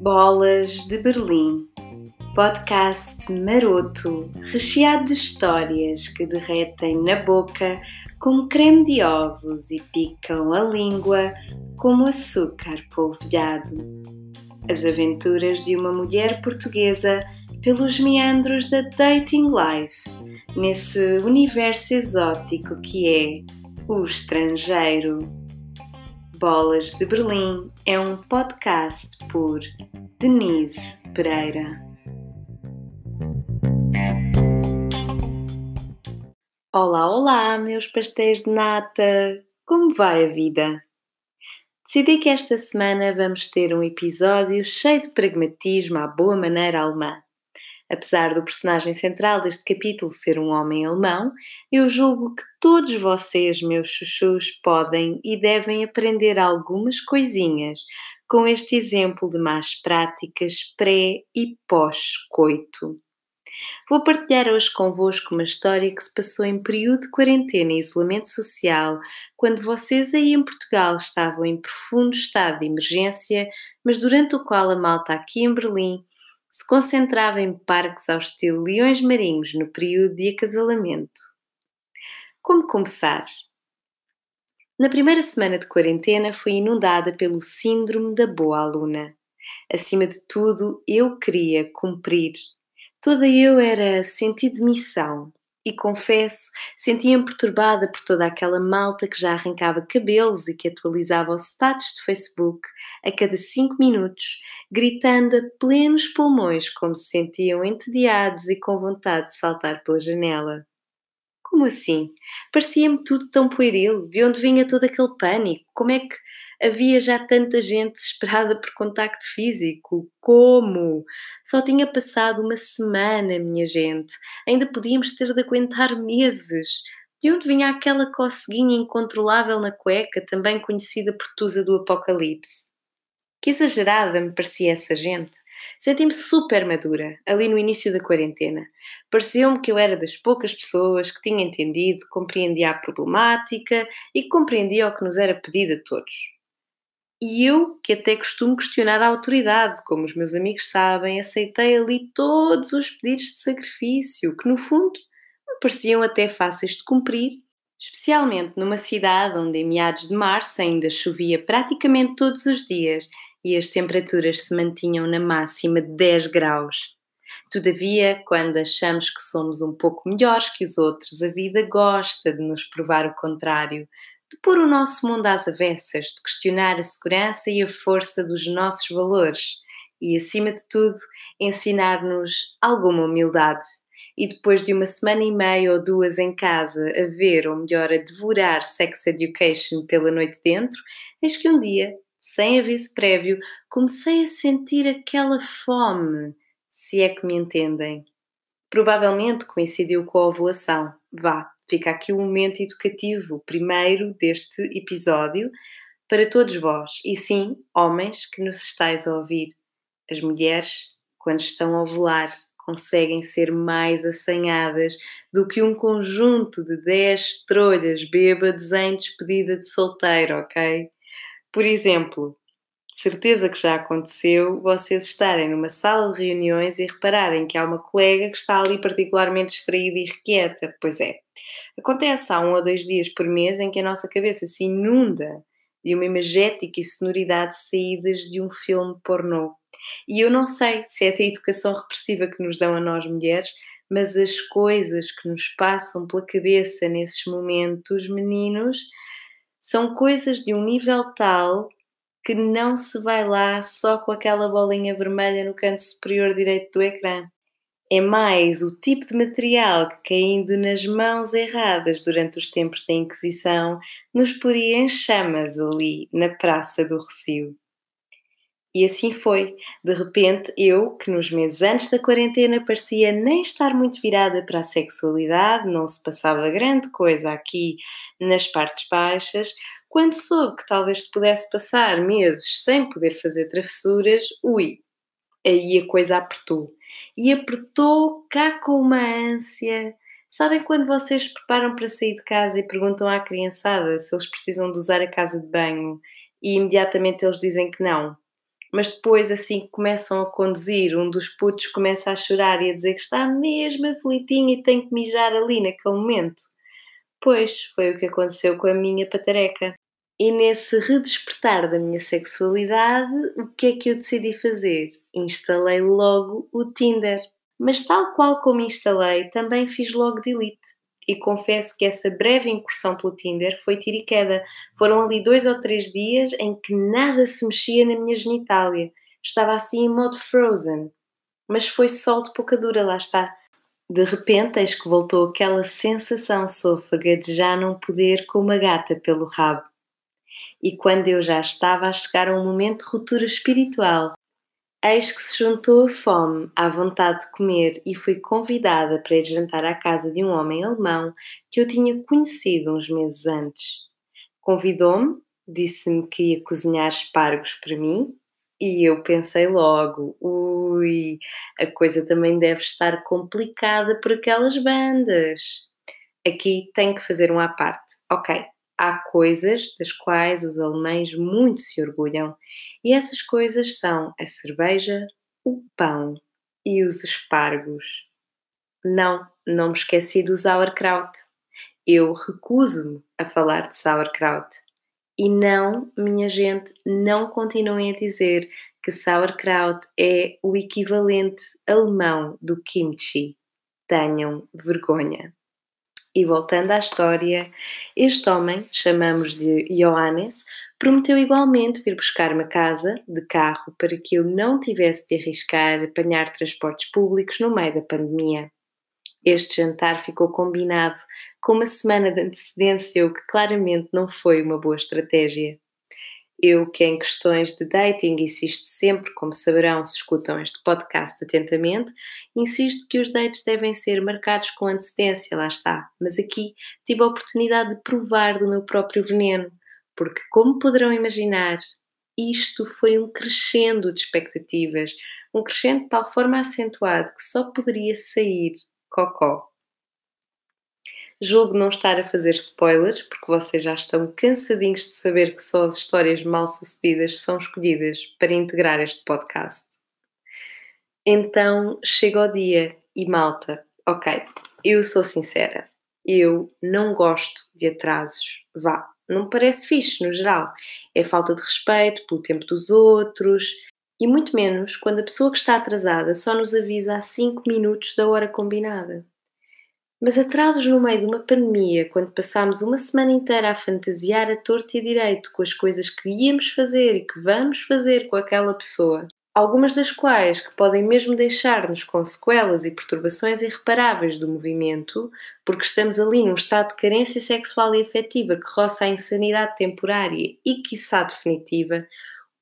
Bolas de Berlim podcast maroto, recheado de histórias que derretem na boca como creme de ovos e picam a língua como açúcar polvilhado. As aventuras de uma mulher portuguesa pelos meandros da dating life, nesse universo exótico que é o estrangeiro. Bolas de Berlim é um podcast por Denise Pereira. Olá, olá, meus pastéis de nata! Como vai a vida? Decidi que esta semana vamos ter um episódio cheio de pragmatismo à boa maneira alemã. Apesar do personagem central deste capítulo ser um homem alemão, eu julgo que todos vocês, meus chuchus, podem e devem aprender algumas coisinhas com este exemplo de más práticas pré e pós-coito. Vou partilhar hoje convosco uma história que se passou em período de quarentena e isolamento social, quando vocês aí em Portugal estavam em profundo estado de emergência, mas durante o qual a malta aqui em Berlim se concentrava em parques ao estilo leões marinhos no período de acasalamento. Como começar? Na primeira semana de quarentena fui inundada pelo síndrome da boa aluna. Acima de tudo, eu queria cumprir Toda eu era sentido de missão e confesso, sentia-me perturbada por toda aquela malta que já arrancava cabelos e que atualizava os status de Facebook a cada cinco minutos, gritando a plenos pulmões como se sentiam entediados e com vontade de saltar pela janela. Como assim? Parecia-me tudo tão pueril. De onde vinha todo aquele pânico? Como é que havia já tanta gente desesperada por contacto físico? Como? Só tinha passado uma semana, minha gente. Ainda podíamos ter de aguentar meses. De onde vinha aquela coceguinha incontrolável na cueca, também conhecida por Tusa do Apocalipse? Que exagerada me parecia essa gente. Senti-me super madura, ali no início da quarentena. Pareceu-me que eu era das poucas pessoas que tinha entendido, compreendia a problemática e compreendia o que nos era pedido a todos. E eu, que até costumo questionar a autoridade, como os meus amigos sabem, aceitei ali todos os pedidos de sacrifício, que no fundo me pareciam até fáceis de cumprir, especialmente numa cidade onde em meados de março ainda chovia praticamente todos os dias e as temperaturas se mantinham na máxima de 10 graus. Todavia, quando achamos que somos um pouco melhores que os outros, a vida gosta de nos provar o contrário, de pôr o nosso mundo às avessas, de questionar a segurança e a força dos nossos valores e, acima de tudo, ensinar-nos alguma humildade. E depois de uma semana e meia ou duas em casa a ver, ou melhor, a devorar Sex Education pela noite dentro, eis que um dia sem aviso prévio, comecei a sentir aquela fome, se é que me entendem. Provavelmente coincidiu com a ovulação. Vá, fica aqui um momento educativo, primeiro deste episódio, para todos vós, e sim, homens que nos estáis a ouvir. As mulheres, quando estão a ovular, conseguem ser mais assanhadas do que um conjunto de 10 trolhas bêbados em despedida de solteiro, ok? Por exemplo, de certeza que já aconteceu vocês estarem numa sala de reuniões e repararem que há uma colega que está ali particularmente distraída e requieta. Pois é, acontece há um ou dois dias por mês em que a nossa cabeça se inunda de uma imagética e sonoridade saídas de um filme pornô. E eu não sei se é da educação repressiva que nos dão a nós mulheres, mas as coisas que nos passam pela cabeça nesses momentos, meninos, são coisas de um nível tal que não se vai lá só com aquela bolinha vermelha no canto superior direito do ecrã. É mais o tipo de material que, caindo nas mãos erradas durante os tempos da Inquisição, nos poria em chamas ali na Praça do Rocio. E assim foi. De repente, eu, que nos meses antes da quarentena parecia nem estar muito virada para a sexualidade, não se passava grande coisa aqui nas partes baixas, quando soube que talvez se pudesse passar meses sem poder fazer travessuras, ui, aí a coisa apertou. E apertou cá com uma ânsia Sabem quando vocês preparam para sair de casa e perguntam à criançada se eles precisam de usar a casa de banho e imediatamente eles dizem que não? Mas depois, assim que começam a conduzir, um dos putos começa a chorar e a dizer que está mesmo aflitinho e tem que mijar ali naquele momento. Pois, foi o que aconteceu com a minha patareca. E nesse redespertar da minha sexualidade, o que é que eu decidi fazer? Instalei logo o Tinder. Mas tal qual como instalei, também fiz logo delete. E confesso que essa breve incursão pelo Tinder foi tiro e queda. Foram ali dois ou três dias em que nada se mexia na minha genitália. Estava assim em modo frozen. Mas foi sol de pouca dura, lá está. De repente, eis que voltou aquela sensação sôfrega de já não poder com uma gata pelo rabo. E quando eu já estava a chegar a um momento de ruptura espiritual, Eis que se juntou a fome à vontade de comer e fui convidada para ir jantar à casa de um homem alemão que eu tinha conhecido uns meses antes. Convidou-me, disse-me que ia cozinhar espargos para mim e eu pensei logo: ui, a coisa também deve estar complicada por aquelas bandas. Aqui tenho que fazer um à parte. Ok, há coisas das quais os alemães muito se orgulham, e essas coisas são a cerveja, o pão e os espargos. Não, não me esqueci do sauerkraut. Eu recuso-me a falar de sauerkraut. E não, minha gente, não continuem a dizer que sauerkraut é o equivalente alemão do kimchi. Tenham vergonha. E voltando à história, este homem, chamamos de Johannes, prometeu igualmente vir buscar-me a casa de carro para que eu não tivesse de arriscar apanhar transportes públicos no meio da pandemia. Este jantar ficou combinado com uma semana de antecedência, o que claramente não foi uma boa estratégia. Eu, que em questões de dating insisto sempre, como saberão se escutam este podcast atentamente, insisto que os dates devem ser marcados com antecedência, lá está. Mas aqui tive a oportunidade de provar do meu próprio veneno, porque, como poderão imaginar, isto foi um crescendo de expectativas, um crescendo de tal forma acentuado que só poderia sair cocó. Julgo não estar a fazer spoilers, porque vocês já estão cansadinhos de saber que só as histórias mal-sucedidas são escolhidas para integrar este podcast. Então chega o dia e malta, ok, eu sou sincera, eu não gosto de atrasos, vá, não me parece fixe no geral. É falta de respeito pelo tempo dos outros e muito menos quando a pessoa que está atrasada só nos avisa há 5 minutos da hora combinada. Mas atrasos no meio de uma pandemia, quando passámos uma semana inteira a fantasiar a torto e a direito com as coisas que íamos fazer e que vamos fazer com aquela pessoa, algumas das quais que podem mesmo deixar-nos com sequelas e perturbações irreparáveis do movimento, porque estamos ali num estado de carência sexual e afetiva que roça a insanidade temporária e, quiçá, definitiva,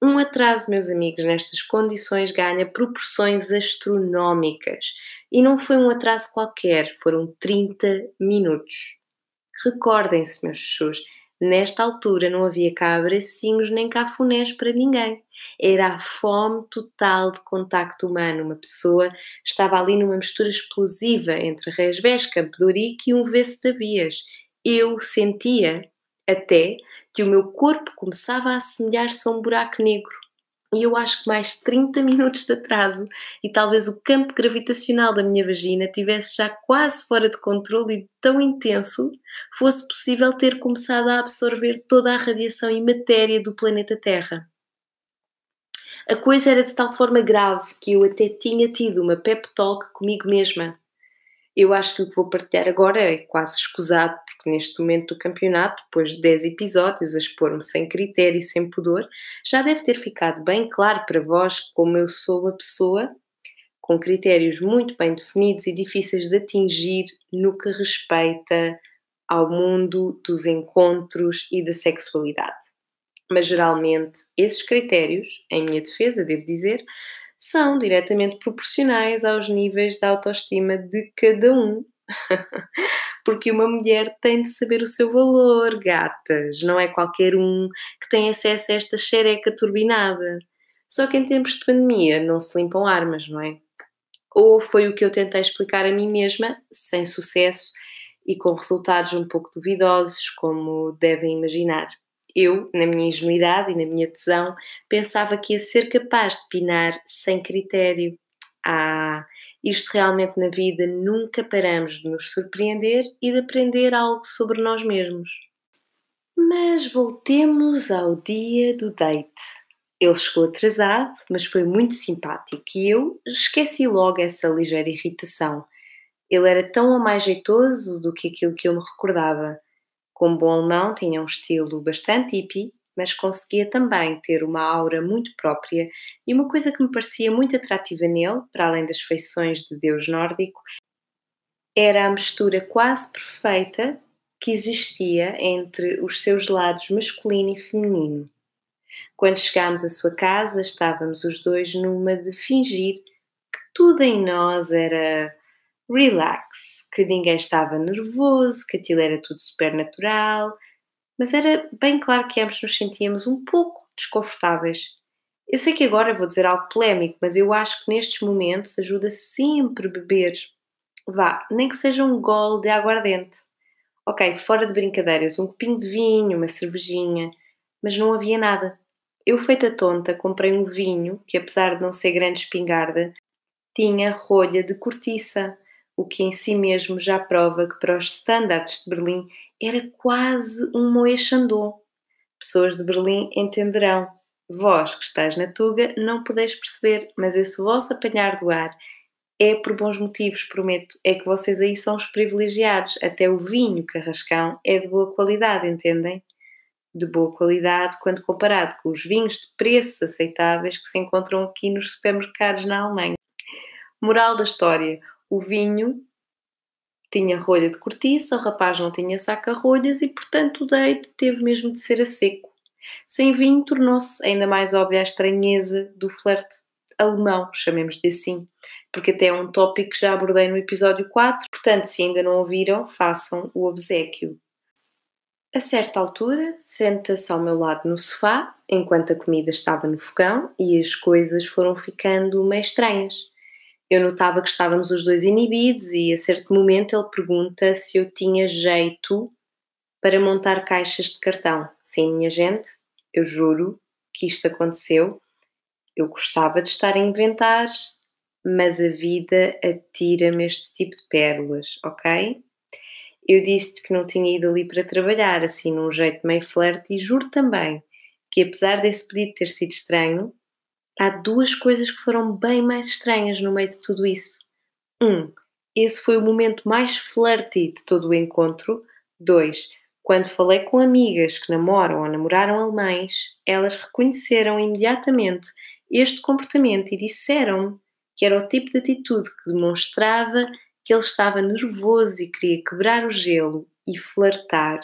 um atraso, meus amigos, nestas condições ganha proporções astronómicas. E não foi um atraso qualquer, foram 30 minutos. Recordem-se, meus chuchus, nesta altura não havia cá abracinhos nem cafunés para ninguém. Era a fome total de contacto humano. Uma pessoa estava ali numa mistura explosiva entre de Ourique e um Vestavias. Eu sentia até que o meu corpo começava a assemelhar-se a um buraco negro. E eu acho que mais 30 minutos de atraso e talvez o campo gravitacional da minha vagina tivesse já quase fora de controle e tão intenso fosse possível ter começado a absorver toda a radiação e matéria do planeta Terra. A coisa era de tal forma grave que eu até tinha tido uma pep talk comigo mesma eu acho que o que vou partilhar agora é quase escusado, porque neste momento do campeonato, depois de 10 episódios a expor-me sem critério e sem pudor, já deve ter ficado bem claro para vós como eu sou uma pessoa com critérios muito bem definidos e difíceis de atingir no que respeita ao mundo dos encontros e da sexualidade. Mas geralmente esses critérios, em minha defesa, devo dizer, são diretamente proporcionais aos níveis de autoestima de cada um. Porque uma mulher tem de saber o seu valor, gatas. Não é qualquer um que tem acesso a esta xereca turbinada. Só que em tempos de pandemia não se limpam armas, não é? Ou foi o que eu tentei explicar a mim mesma, sem sucesso e com resultados um pouco duvidosos, como devem imaginar. Eu, na minha ingenuidade e na minha tesão, pensava que ia ser capaz de pinar sem critério. Ah, isto realmente na vida nunca paramos de nos surpreender e de aprender algo sobre nós mesmos. Mas voltemos ao dia do date. Ele chegou atrasado, mas foi muito simpático e eu esqueci logo essa ligeira irritação. Ele era tão mais jeitoso do que aquilo que eu me recordava. Como bom alemão, tinha um estilo bastante hippie, mas conseguia também ter uma aura muito própria e uma coisa que me parecia muito atrativa nele, para além das feições de deus nórdico, era a mistura quase perfeita que existia entre os seus lados masculino e feminino. Quando chegámos à sua casa, estávamos os dois numa de fingir que tudo em nós era relax, que ninguém estava nervoso, que aquilo era tudo super natural, mas era bem claro que ambos nos sentíamos um pouco desconfortáveis. Eu sei que agora vou dizer algo polémico, mas eu acho que nestes momentos ajuda sempre beber. Vá, nem que seja um gole de aguardente. Ok, fora de brincadeiras, um copinho de vinho, uma cervejinha, mas não havia nada. Eu, feita tonta, comprei um vinho que, apesar de não ser grande espingarda, tinha rolha de cortiça o que em si mesmo já prova que para os standards de Berlim era quase um Chandon. Pessoas de Berlim entenderão. Vós que estáis na Tuga não podeis perceber, mas esse vosso apanhar do ar é por bons motivos, prometo. É que vocês aí são os privilegiados. Até o vinho carrascão é de boa qualidade, entendem? De boa qualidade quando comparado com os vinhos de preços aceitáveis que se encontram aqui nos supermercados na Alemanha. Moral da história: o vinho tinha rolha de cortiça, o rapaz não tinha saca-rolhas e, portanto, o date teve mesmo de ser a seco. Sem vinho, tornou-se ainda mais óbvia a estranheza do flerte alemão, chamemos-lhe assim, porque até é um tópico que já abordei no episódio 4, portanto, se ainda não ouviram, façam o obsequio. A certa altura, senta-se ao meu lado no sofá, enquanto a comida estava no fogão e as coisas foram ficando meio estranhas eu notava que estávamos os dois inibidos e a certo momento ele pergunta se eu tinha jeito para montar caixas de cartão. Sim, minha gente, eu juro que isto aconteceu. Eu gostava de estar a inventar, mas a vida atira-me este tipo de pérolas, ok? Eu disse-te que não tinha ido ali para trabalhar, assim num jeito meio flerte, e juro também que apesar desse pedido ter sido estranho, há duas coisas que foram bem mais estranhas no meio de tudo isso. Um, esse foi o momento mais flirty de todo o encontro. Dois, quando falei com amigas que namoram ou namoraram alemães, elas reconheceram imediatamente este comportamento e disseram-me que era o tipo de atitude que demonstrava que ele estava nervoso e queria quebrar o gelo e flertar.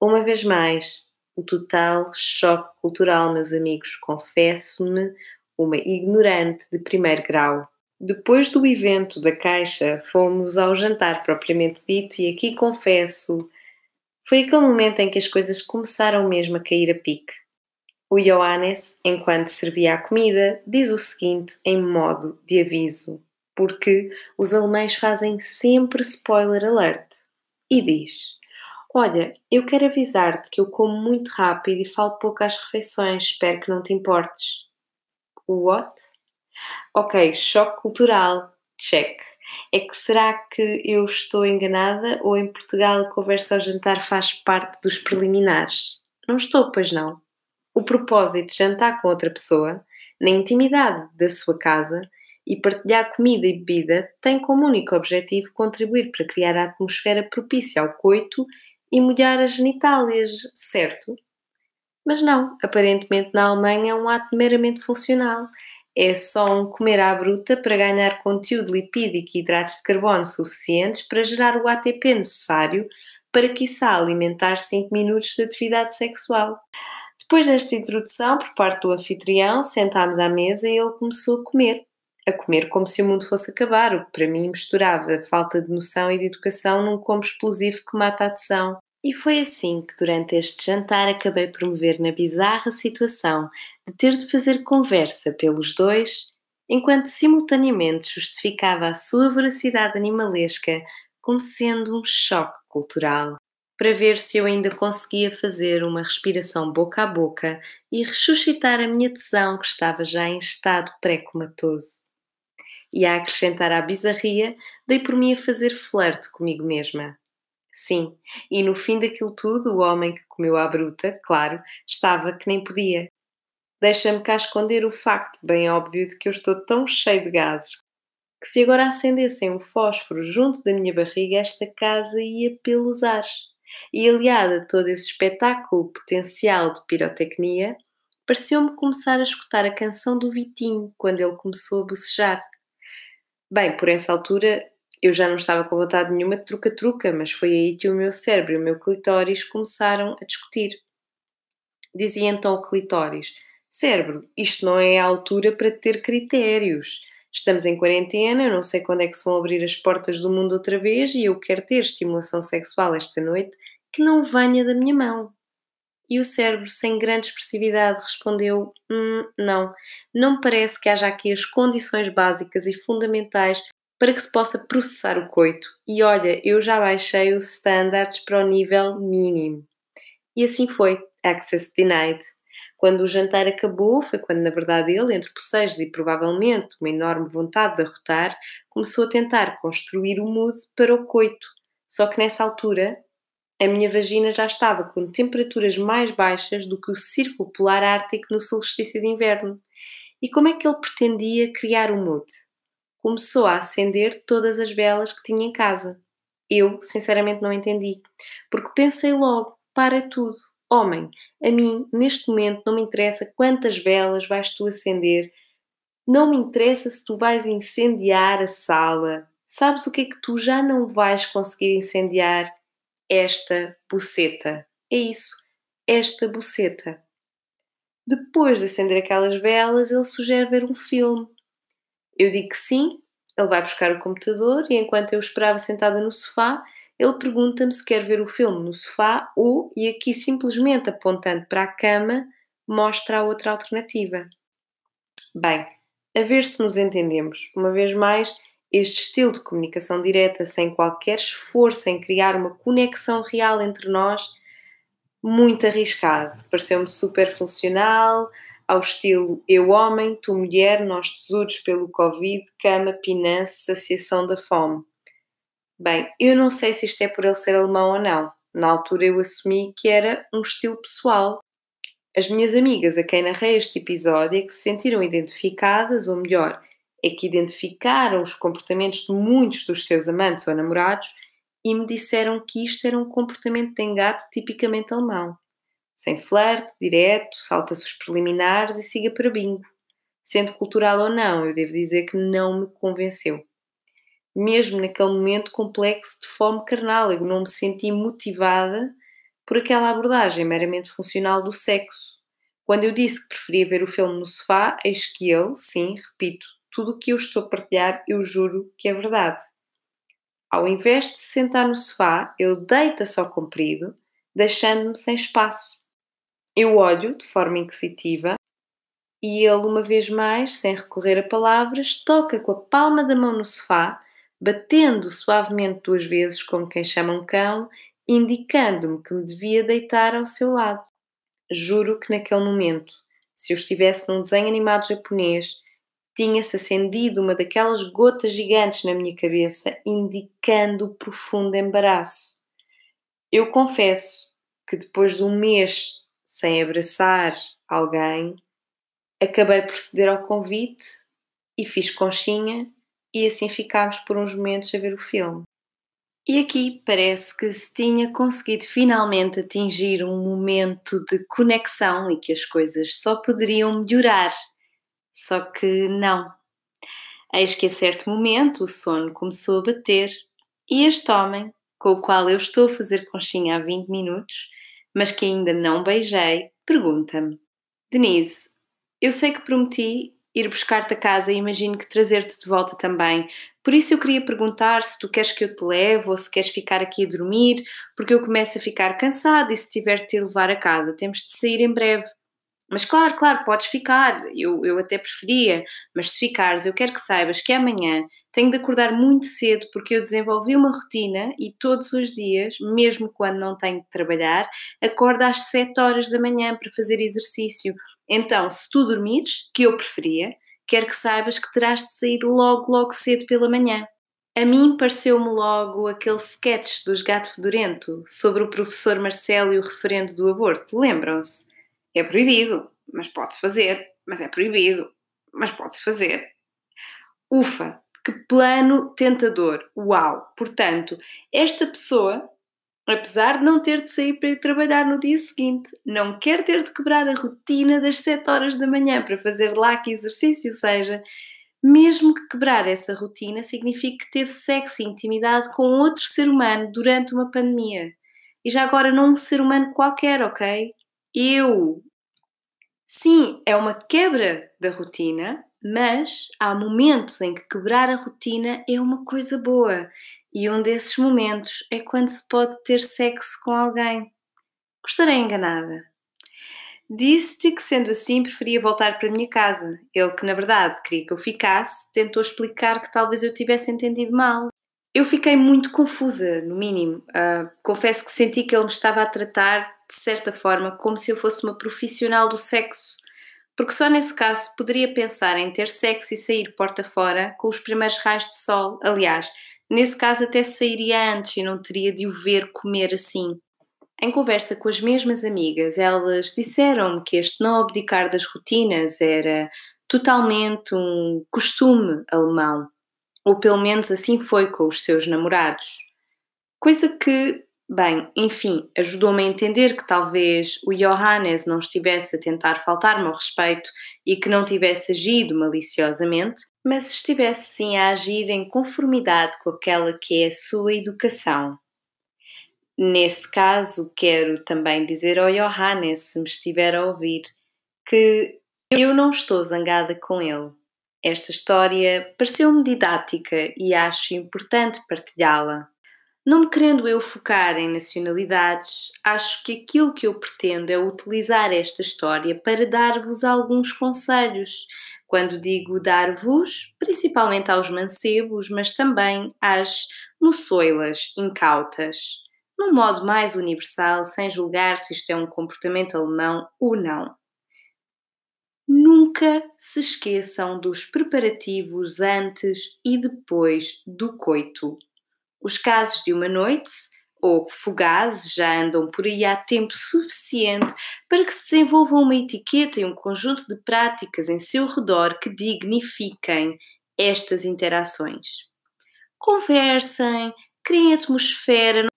Uma vez mais, o total choque cultural, meus amigos. Confesso-me uma ignorante de primeiro grau. Depois do evento da Caixa, fomos ao jantar propriamente dito, e aqui confesso, foi aquele momento em que as coisas começaram mesmo a cair a pique. O Johannes, enquanto servia a comida, diz o seguinte em modo de aviso, porque os alemães fazem sempre spoiler alert, e diz: Olha, eu quero avisar-te que eu como muito rápido e falo pouco às refeições, espero que não te importes. What? Ok, choque cultural. Check. É que será que eu estou enganada ou em Portugal a conversa ao jantar faz parte dos preliminares? Não estou, pois não. O propósito de jantar com outra pessoa, na intimidade da sua casa, e partilhar comida e bebida tem como único objetivo contribuir para criar a atmosfera propícia ao coito e molhar as genitálias, certo? Mas não, aparentemente na Alemanha é um ato meramente funcional. É só um comer à bruta para ganhar conteúdo lipídico e hidratos de carbono suficientes para gerar o ATP necessário para, quiçá, alimentar 5 minutos de atividade sexual. Depois desta introdução por parte do anfitrião, sentámos à mesa e ele começou a comer a comer como se o mundo fosse acabar, o que para mim misturava falta de noção e de educação num combo explosivo que mata a atenção. E foi assim que durante este jantar acabei por me ver na bizarra situação de ter de fazer conversa pelos dois enquanto simultaneamente justificava a sua voracidade animalesca como sendo um choque cultural, para ver se eu ainda conseguia fazer uma respiração boca a boca e ressuscitar a minha tesão que estava já em estado pré-comatoso. E a acrescentar à bizarria, dei por mim a fazer flerte comigo mesma. Sim, e no fim daquilo tudo, o homem que comeu à bruta, claro, estava que nem podia. Deixa-me cá esconder o facto bem óbvio de que eu estou tão cheio de gases que se agora acendessem um fósforo junto da minha barriga, esta casa ia pelos ares. E aliada a todo esse espetáculo potencial de pirotecnia, pareceu-me começar a escutar a canção do Vitinho quando ele começou a bocejar. Bem, por essa altura eu já não estava com vontade nenhuma de truca-truca, mas foi aí que o meu cérebro e o meu clitóris começaram a discutir. Dizia então o clitóris: Cérebro, isto não é a altura para ter critérios. Estamos em quarentena, eu não sei quando é que se vão abrir as portas do mundo outra vez e eu quero ter estimulação sexual esta noite que não venha da minha mão. E o cérebro, sem grande expressividade, respondeu: hum, Não, não me parece que haja aqui as condições básicas e fundamentais para que se possa processar o coito. E olha, eu já baixei os standards para o nível mínimo. E assim foi. Access denied. Quando o jantar acabou, foi quando, na verdade, ele, entre bocejos e provavelmente uma enorme vontade de arrotar, começou a tentar construir o mood para o coito. Só que nessa altura, a minha vagina já estava com temperaturas mais baixas do que o círculo polar ártico no solstício de inverno. E como é que ele pretendia criar o mood? começou a acender todas as velas que tinha em casa. Eu, sinceramente, não entendi, porque pensei logo: para tudo, homem, a mim, neste momento, não me interessa quantas velas vais tu acender, não me interessa se tu vais incendiar a sala. Sabes o que é que tu já não vais conseguir incendiar? Esta buceta. É isso, esta buceta. Depois de acender aquelas velas, ele sugere ver um filme. Eu digo que sim, ele vai buscar o computador e enquanto eu esperava sentada no sofá, ele pergunta-me se quer ver o filme no sofá ou, e aqui simplesmente apontando para a cama, mostra a outra alternativa. Bem, a ver se nos entendemos. Uma vez mais, este estilo de comunicação direta, sem qualquer esforço em criar uma conexão real entre nós, muito arriscado. Pareceu-me super funcional, ao estilo eu homem, tu mulher, nós tesouros pelo Covid, cama, pinance, saciação da fome. Bem, eu não sei se isto é por ele ser alemão ou não. Na altura eu assumi que era um estilo pessoal. As minhas amigas a quem narrei este episódio é que se sentiram identificadas, ou melhor, é que identificaram os comportamentos de muitos dos seus amantes ou namorados e me disseram que isto era um comportamento de engate tipicamente alemão sem flerte, direto, salta-se os preliminares e siga para bingo. Sendo cultural ou não, eu devo dizer que não me convenceu. Mesmo naquele momento complexo de fome carnal, eu não me senti motivada por aquela abordagem meramente funcional do sexo. Quando eu disse que preferia ver o filme no sofá, eis que ele, sim, repito, tudo o que eu estou a partilhar, eu juro que é verdade. Ao invés de se sentar no sofá, ele deita-se ao comprido, deixando-me sem espaço. Eu olho de forma inquisitiva e ele, uma vez mais, sem recorrer a palavras, toca com a palma da mão no sofá, batendo suavemente duas vezes como quem chama um cão, indicando-me que me devia deitar ao seu lado. Juro que naquele momento, se eu estivesse num desenho animado japonês, tinha-se acendido uma daquelas gotas gigantes na minha cabeça, indicando profundo embaraço. Eu confesso que depois de um mês sem abraçar alguém, acabei por ceder ao convite e fiz conchinha e assim ficámos por uns momentos a ver o filme. E aqui parece que se tinha conseguido finalmente atingir um momento de conexão e que as coisas só poderiam melhorar. Só que não. Eis que a certo momento o sono começou a bater e este homem, com o qual eu estou a fazer conchinha há 20 minutos, mas que ainda não beijei, pergunta-me: Denise, eu sei que prometi ir buscar-te a casa e imagino que trazer-te de volta também. Por isso eu queria perguntar se tu queres que eu te leve ou se queres ficar aqui a dormir, porque eu começo a ficar cansada e se tiver de te levar a casa, temos de sair em breve. Mas claro, claro, podes ficar, eu, eu até preferia, mas se ficares, eu quero que saibas que amanhã tenho de acordar muito cedo porque eu desenvolvi uma rotina e todos os dias, mesmo quando não tenho de trabalhar, acordo às 7 horas da manhã para fazer exercício. Então, se tu dormires, que eu preferia, quero que saibas que terás de sair logo, logo cedo pela manhã. A mim pareceu-me logo aquele sketch dos Gato Fedorento sobre o professor Marcelo e o referendo do aborto. Lembram-se? É proibido, mas pode-se fazer. Mas é proibido, mas pode-se fazer. Ufa, que plano tentador! Uau! Portanto, esta pessoa, apesar de não ter de sair para ir trabalhar no dia seguinte, não quer ter de quebrar a rotina das 7 horas da manhã para fazer lá que exercício seja, mesmo que quebrar essa rotina significa que teve sexo e intimidade com outro ser humano durante uma pandemia. E já agora não um ser humano qualquer, ok? Eu. Sim, é uma quebra da rotina, mas há momentos em que quebrar a rotina é uma coisa boa. E um desses momentos é quando se pode ter sexo com alguém. Gostaria enganada. Disse-lhe que, sendo assim, preferia voltar para a minha casa. Ele, que na verdade queria que eu ficasse, tentou explicar que talvez eu tivesse entendido mal. Eu fiquei muito confusa, no mínimo. Uh, confesso que senti que ele me estava a tratar, de certa forma, como se eu fosse uma profissional do sexo. Porque só nesse caso poderia pensar em ter sexo e sair porta fora com os primeiros raios de sol. Aliás, nesse caso até sairia antes e não teria de o ver comer assim. Em conversa com as mesmas amigas, elas disseram-me que este não abdicar das rotinas era totalmente um costume alemão, ou pelo menos assim foi com os seus namorados. Coisa que, bem, enfim, ajudou-me a entender que talvez o Johannes não estivesse a tentar faltar-me ao respeito e que não tivesse agido maliciosamente, mas estivesse sim a agir em conformidade com aquela que é a sua educação. Nesse caso, quero também dizer ao Johannes, se me estiver a ouvir, que eu não estou zangada com ele. Esta história pareceu-me didática e acho importante partilhá-la. Não me querendo eu focar em nacionalidades, acho que aquilo que eu pretendo é utilizar esta história para dar-vos alguns conselhos. Quando digo dar-vos, principalmente aos mancebos, mas também às moçoilas incautas num modo mais universal, sem julgar se isto é um comportamento alemão ou não. Nunca se esqueçam dos preparativos antes e depois do coito. Os casos de uma noite ou fugazes já andam por aí há tempo suficiente para que se desenvolva uma etiqueta e um conjunto de práticas em seu redor que dignifiquem estas interações. Conversem, criem atmosfera,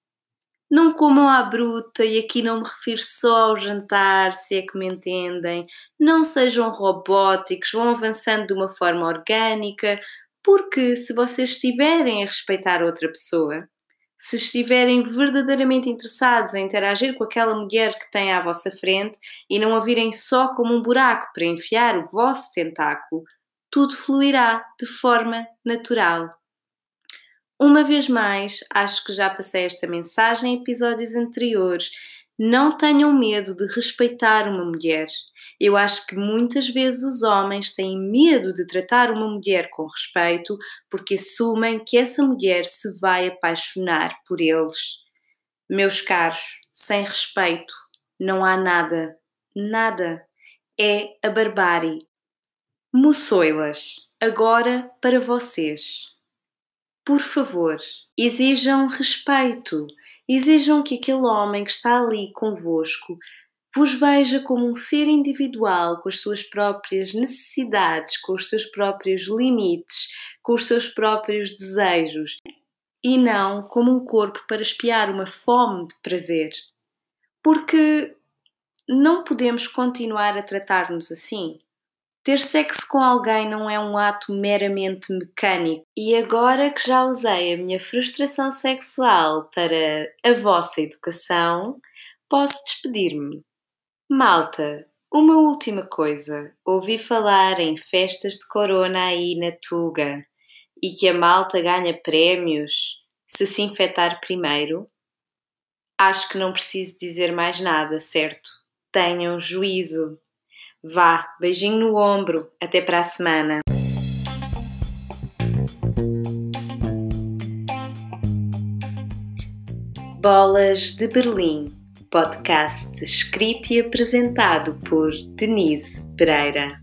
não comam à bruta, e aqui não me refiro só ao jantar, se é que me entendem. Não sejam robóticos, vão avançando de uma forma orgânica, porque se vocês estiverem a respeitar outra pessoa, se estiverem verdadeiramente interessados em interagir com aquela mulher que tem à vossa frente e não a virem só como um buraco para enfiar o vosso tentáculo, tudo fluirá de forma natural. Uma vez mais, acho que já passei esta mensagem em episódios anteriores. Não tenham medo de respeitar uma mulher. Eu acho que muitas vezes os homens têm medo de tratar uma mulher com respeito porque assumem que essa mulher se vai apaixonar por eles. Meus caros, sem respeito não há nada, nada. É a barbárie. Moçoilas, agora para vocês. Por favor, exijam respeito, exijam que aquele homem que está ali convosco vos veja como um ser individual com as suas próprias necessidades, com os seus próprios limites, com os seus próprios desejos e não como um corpo para espiar uma fome de prazer. Porque não podemos continuar a tratar-nos assim. Ter sexo com alguém não é um ato meramente mecânico. E agora que já usei a minha frustração sexual para a vossa educação, posso despedir-me. Malta, uma última coisa. Ouvi falar em festas de corona aí na Tuga e que a malta ganha prémios se se infectar primeiro. Acho que não preciso dizer mais nada, certo? Tenham juízo. Vá, beijinho no ombro, até para a semana. Bolas de Berlim, podcast escrito e apresentado por Denise Pereira.